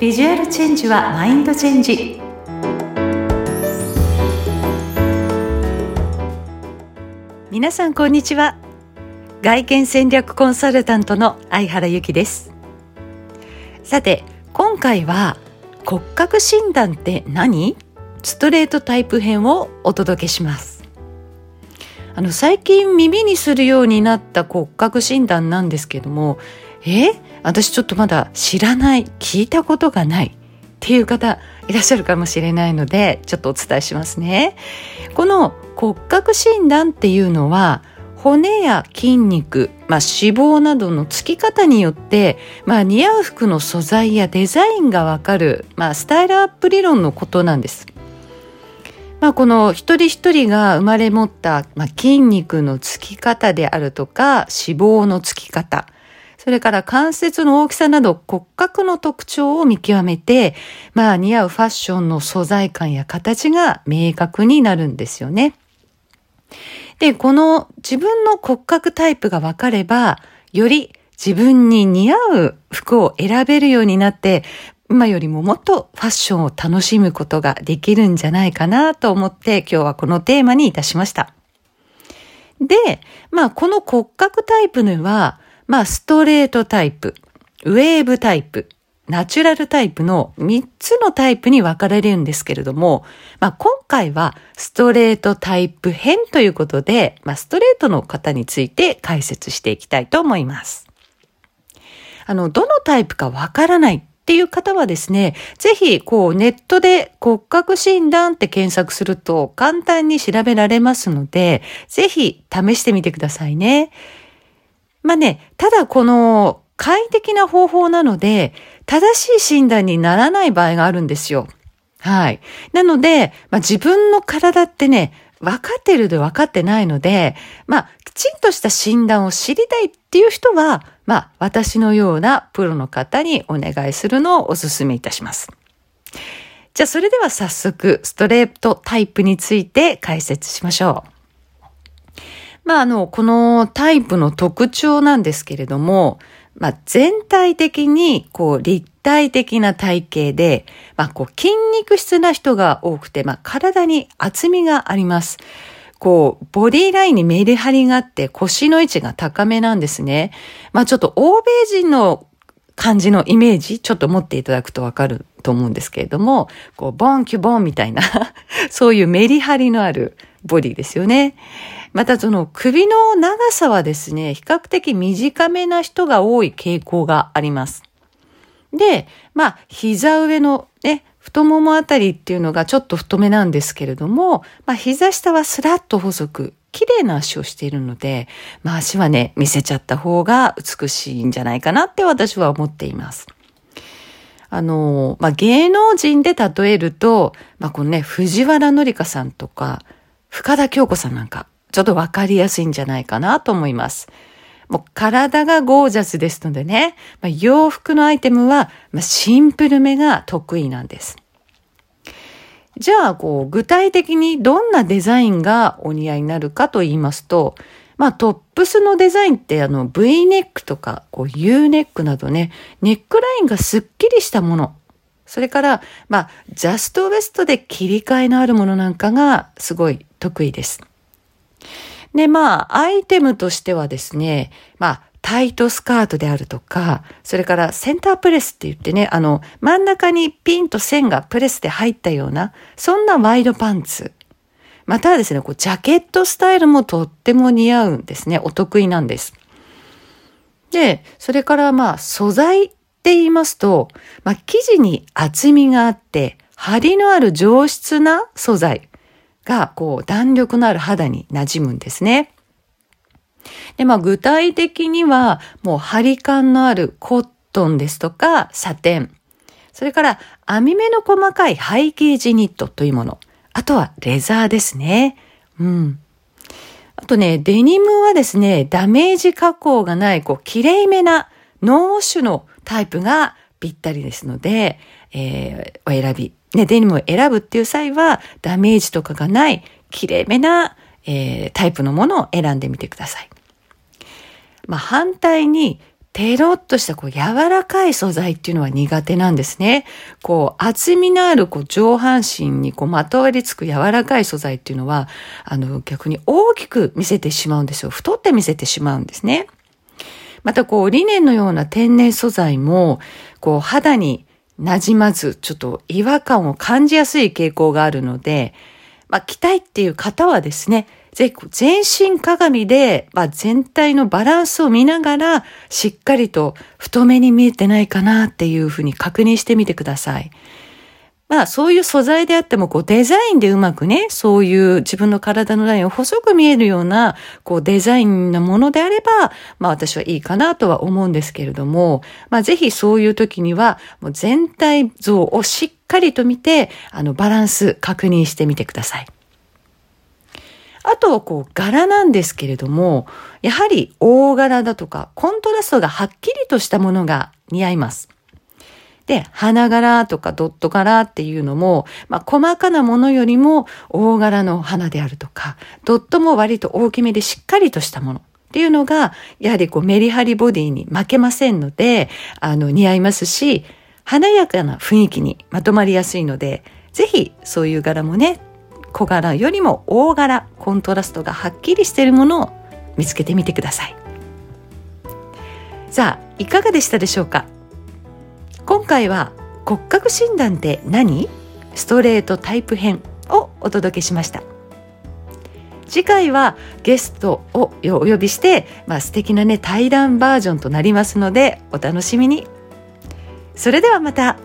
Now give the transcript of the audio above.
ビジュアルチェンジはマインドチェンジ。皆さんこんにちは。外見戦略コンサルタントの相原由紀です。さて今回は骨格診断って何？ストレートタイプ編をお届けします。あの最近耳にするようになった骨格診断なんですけどもえ？私ちょっとまだ知らない聞いたことがないっていう方いらっしゃるかもしれないのでちょっとお伝えしますねこの骨格診断っていうのは骨や筋肉、まあ、脂肪などのつき方によって、まあ、似合う服の素材やデザインがわかる、まあ、スタイルアップ理論のことなんです。まあ、この一人一人が生まれ持った、まあ、筋肉のつき方であるとか脂肪のつき方それから関節の大きさなど骨格の特徴を見極めて、まあ似合うファッションの素材感や形が明確になるんですよね。で、この自分の骨格タイプが分かれば、より自分に似合う服を選べるようになって、今よりももっとファッションを楽しむことができるんじゃないかなと思って今日はこのテーマにいたしました。で、まあこの骨格タイプには、まあストレートタイプ、ウェーブタイプ、ナチュラルタイプの3つのタイプに分かれるんですけれども、まあ、今回はストレートタイプ編ということで、まあ、ストレートの方について解説していきたいと思います。あの、どのタイプかわからないっていう方はですね、ぜひ、こう、ネットで骨格診断って検索すると簡単に調べられますので、ぜひ試してみてくださいね。まあね、ただこの快適な方法なので、正しい診断にならない場合があるんですよ。はい。なので、まあ、自分の体ってね、分かってるで分かってないので、まあ、きちんとした診断を知りたいっていう人は、まあ、私のようなプロの方にお願いするのをお勧めいたします。じゃあ、それでは早速、ストレートタイプについて解説しましょう。まあ、あの、このタイプの特徴なんですけれども、まあ、全体的にこう立体的な体型で、まあ、こう筋肉質な人が多くて、まあ、体に厚みがあります。こう、ボディラインにメリハリがあって腰の位置が高めなんですね。まあちょっと欧米人の感じのイメージ、ちょっと持っていただくとわかると思うんですけれども、こう、ボンキュボンみたいな そういうメリハリのあるボディですよね。またその首の長さはですね、比較的短めな人が多い傾向があります。で、まあ、膝上のね、太ももあたりっていうのがちょっと太めなんですけれども、まあ、膝下はスラッと細く、綺麗な足をしているので、まあ、足はね、見せちゃった方が美しいんじゃないかなって私は思っています。あの、まあ、芸能人で例えると、まあ、このね、藤原紀香さんとか、深田京子さんなんか、ちょっとわかりやすいんじゃないかなと思います。もう体がゴージャスですのでね、まあ、洋服のアイテムは、まあ、シンプルめが得意なんです。じゃあ、こう、具体的にどんなデザインがお似合いになるかと言いますと、まあ、トップスのデザインってあの V ネックとかこう U ネックなどね、ネックラインがすっきりしたもの。それから、まあ、ジャストウエストで切り替えのあるものなんかがすごい得意です。で、まあ、アイテムとしてはですね、まあ、タイトスカートであるとか、それからセンタープレスって言ってね、あの、真ん中にピンと線がプレスで入ったような、そんなワイドパンツ。またはですね、こう、ジャケットスタイルもとっても似合うんですね。お得意なんです。で、それからまあ、素材って言いますと、まあ、生地に厚みがあって、張りのある上質な素材。が、こう、弾力のある肌に馴染むんですね。で、まあ、具体的には、もう、張り感のあるコットンですとか、サテン。それから、網目の細かいハイゲージニットというもの。あとは、レザーですね。うん。あとね、デニムはですね、ダメージ加工がない、こう、綺麗めなノーシュのタイプがぴったりですので、えー、お選びね、デニムを選ぶっていう際は、ダメージとかがない、綺麗めな、えー、タイプのものを選んでみてください。まあ、反対に、テロッとしたこう柔らかい素材っていうのは苦手なんですね。こう厚みのあるこう上半身にこうまとわりつく柔らかい素材っていうのは、あの逆に大きく見せてしまうんですよ。太って見せてしまうんですね。またこうリネンのような天然素材も、こう肌になじまず、ちょっと違和感を感じやすい傾向があるので、まあ着たいっていう方はですね、ぜひ全身鏡で、まあ、全体のバランスを見ながら、しっかりと太めに見えてないかなっていうふうに確認してみてください。まあそういう素材であってもこうデザインでうまくね、そういう自分の体のラインを細く見えるようなこうデザインなものであれば、まあ私はいいかなとは思うんですけれども、まあぜひそういう時にはもう全体像をしっかりと見て、あのバランス確認してみてください。あと、こう、柄なんですけれども、やはり大柄だとか、コントラストがはっきりとしたものが似合います。で、花柄とかドット柄っていうのも、まあ、細かなものよりも大柄の花であるとか、ドットも割と大きめでしっかりとしたもの。っていうのが、やはりこうメリハリボディに負けませんので、あの似合いますし、華やかな雰囲気にまとまりやすいので、ぜひそういう柄もね、小柄よりも大柄コントラストがはっきりしているものを見つけてみてくださいさあいかがでしたでしょうか？今回は骨格診断って何？ストレートタイプ編をお届けしました。次回はゲストをお呼びして、まあ、素敵なね対談バージョンとなりますのでお楽しみに。それではまた。